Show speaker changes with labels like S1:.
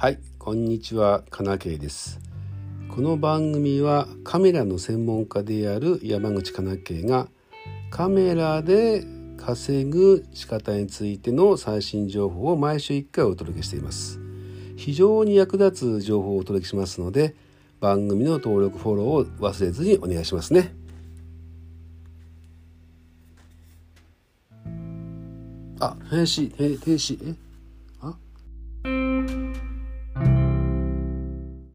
S1: はいこんにちはかなけいです。この番組はカメラの専門家である山口かなけいがカメラで稼ぐ仕方についての最新情報を毎週1回お届けしています。非常に役立つ情報をお届けしますので番組の登録フォローを忘れずにお願いしますね。あ、停止、停止、え？